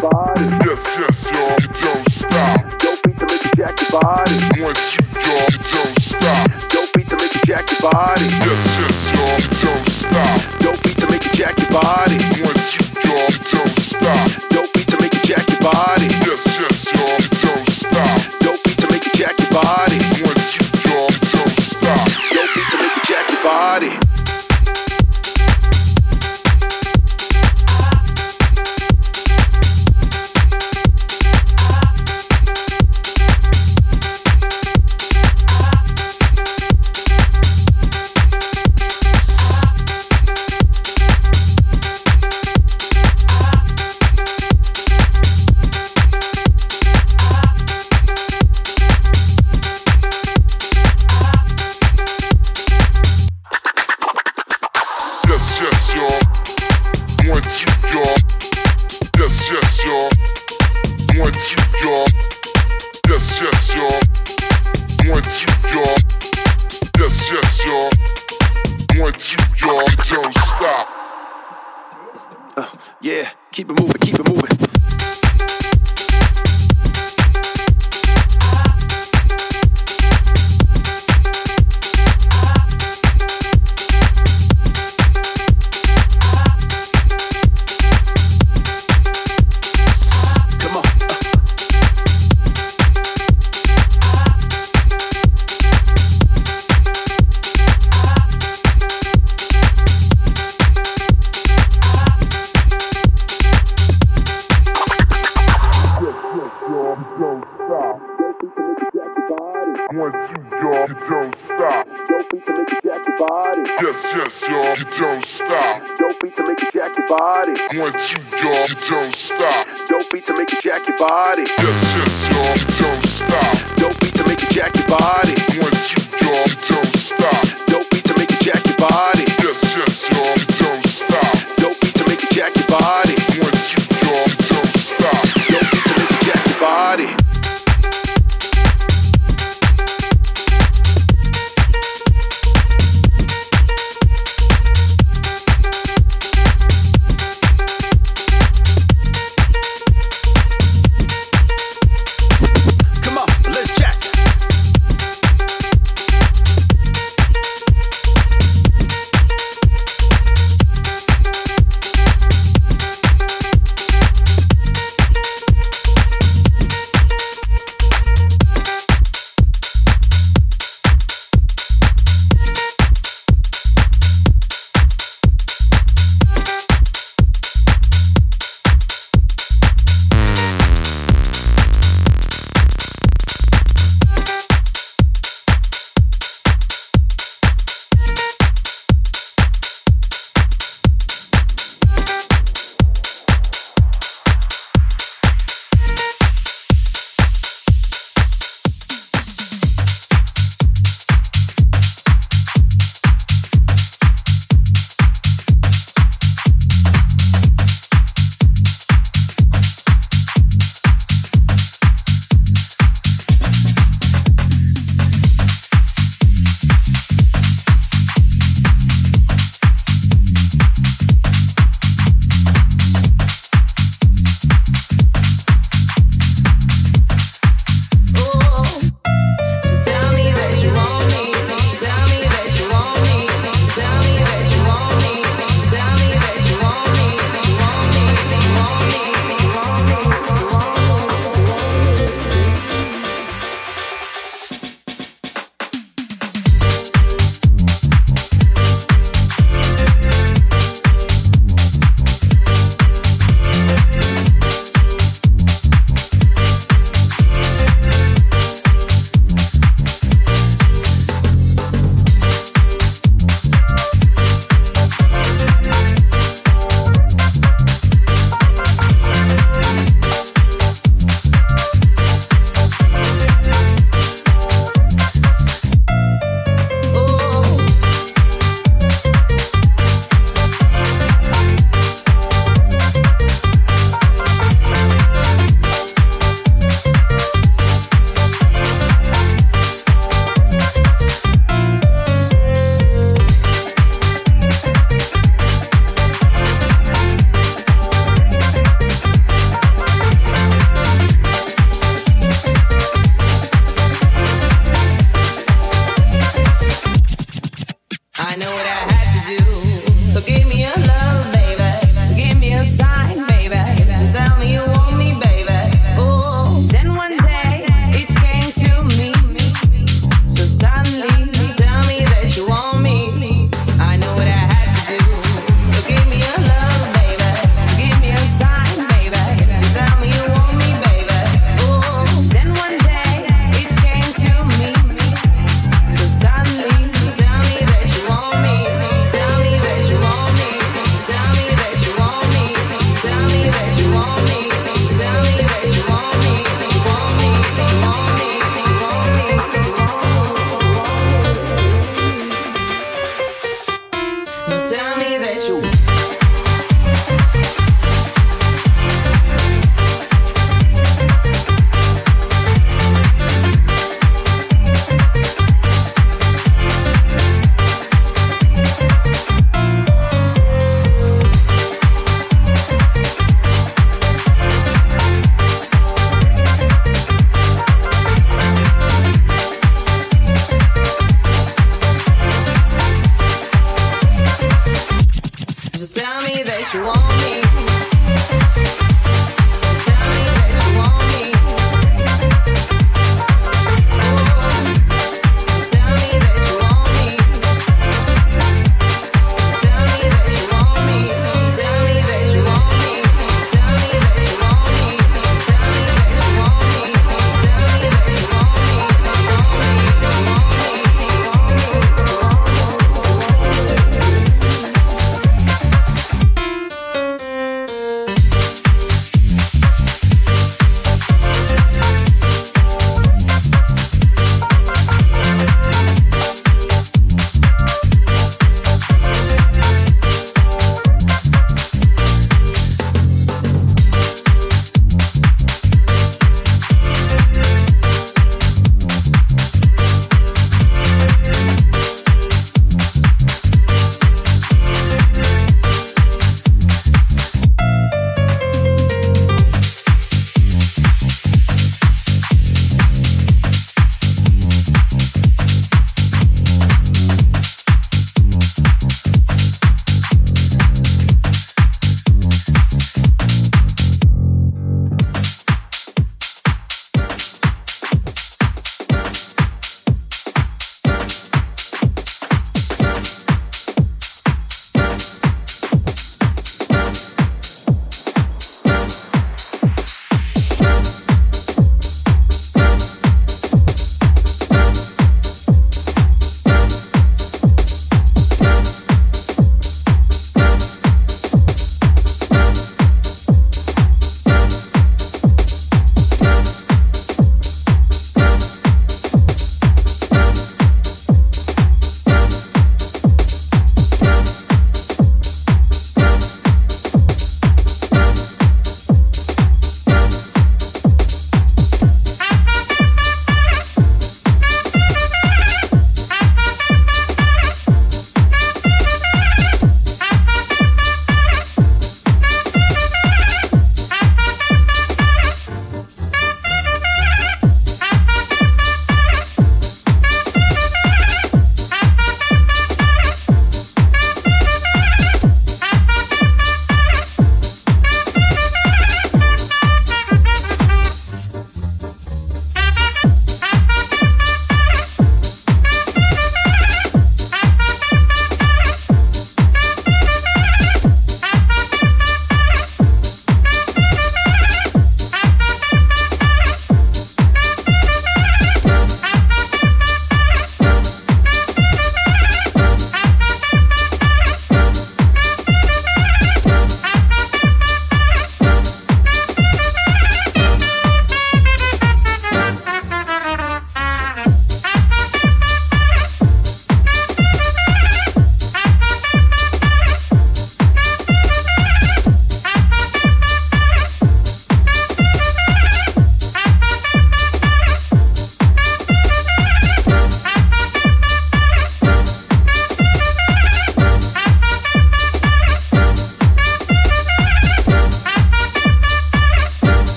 body. Body.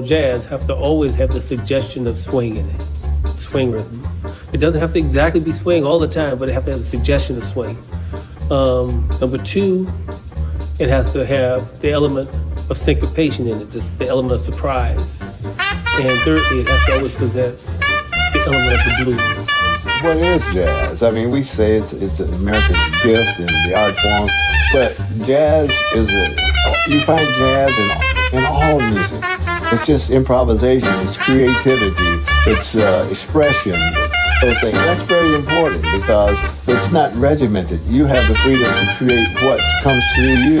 Jazz have to always have the suggestion of swing in it, swing rhythm. It doesn't have to exactly be swing all the time, but it has to have the suggestion of swing. Um, number two, it has to have the element of syncopation in it, just the element of surprise. And thirdly, it has to always possess the element of the blues. What is jazz? I mean, we say it's, it's America's gift and the art form, but jazz is a, you find jazz in, in all music. It's just improvisation, it's creativity, it's uh, expression, those things. That's very important because it's not regimented. You have the freedom to create what comes through you.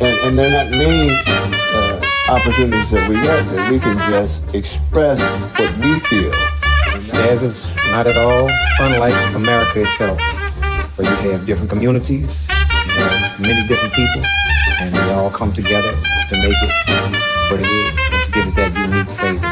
And, and there are not many uh, opportunities that we get that we can just express what we feel. Jazz is not at all unlike America itself, where you have different communities, you have many different people, and they all come together to make it what it is give it that unique flavor.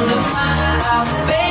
on the mind.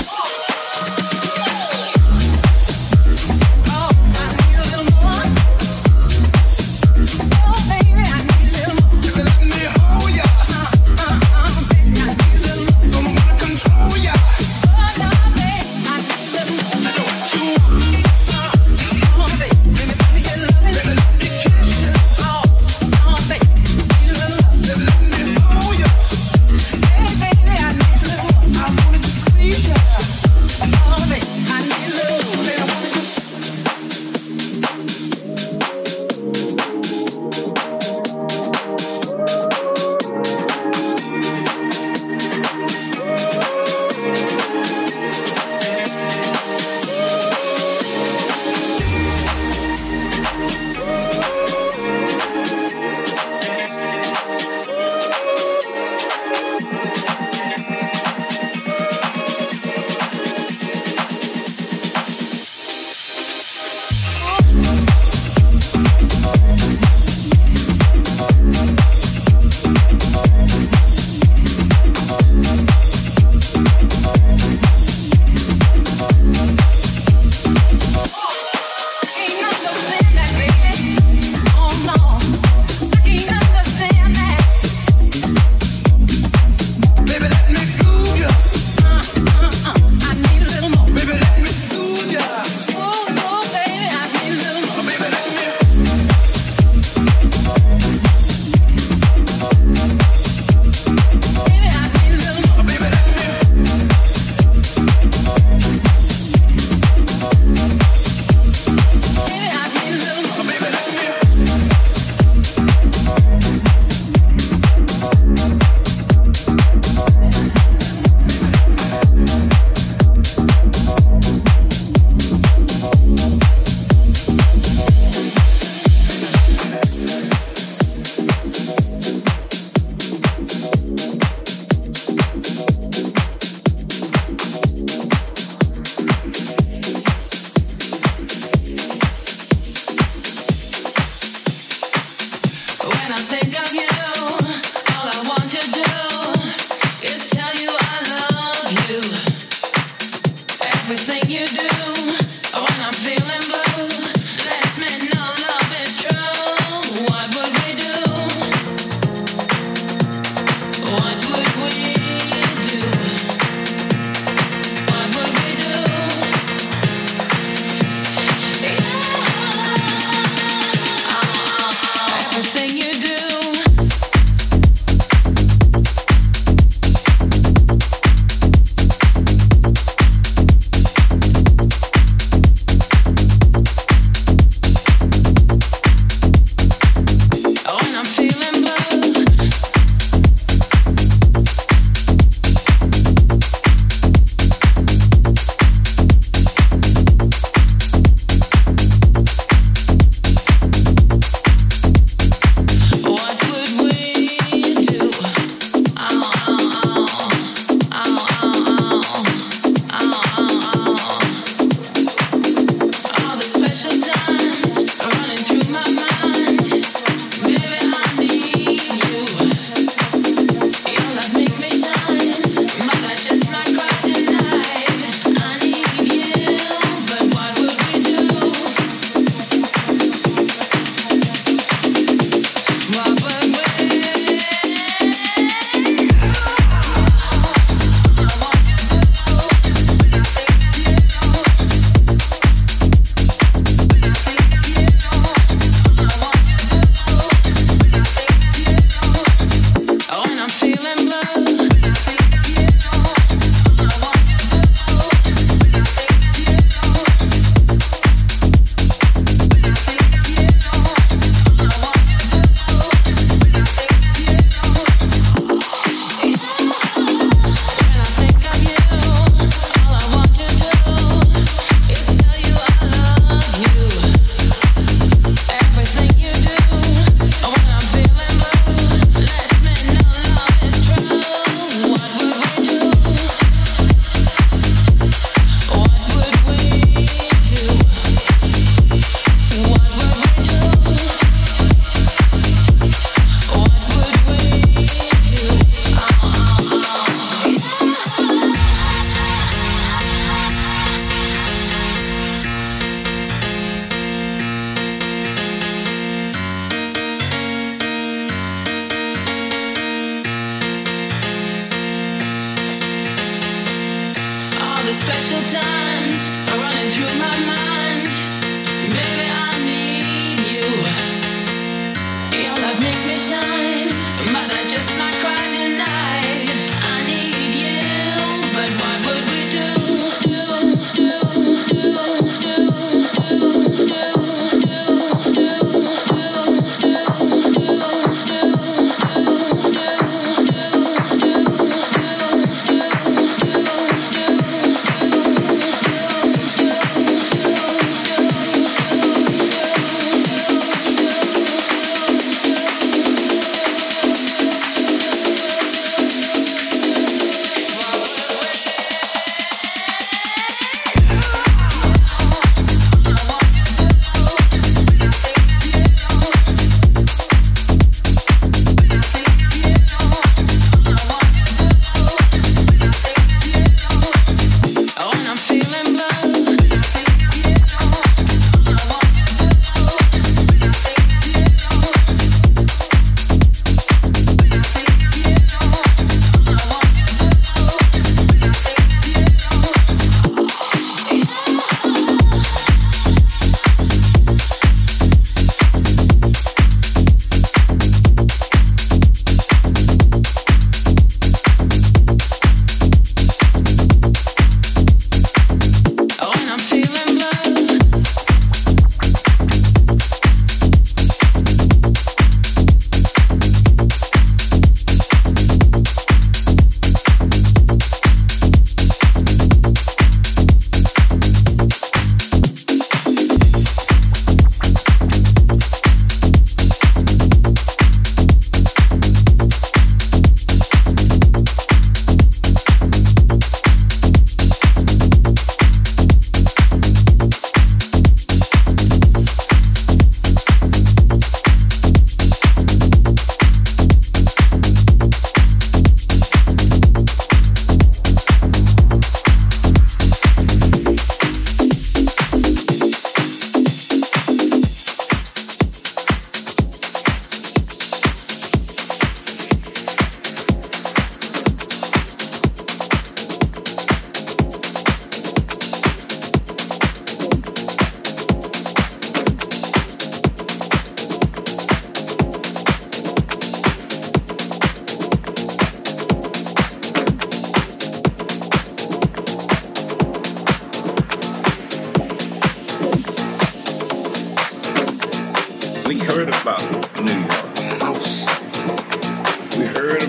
Oh.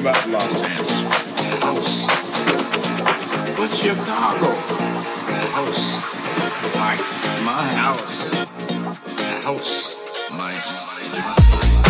about Los Angeles? House. But Chicago. House. My, my house. House. My, my, my.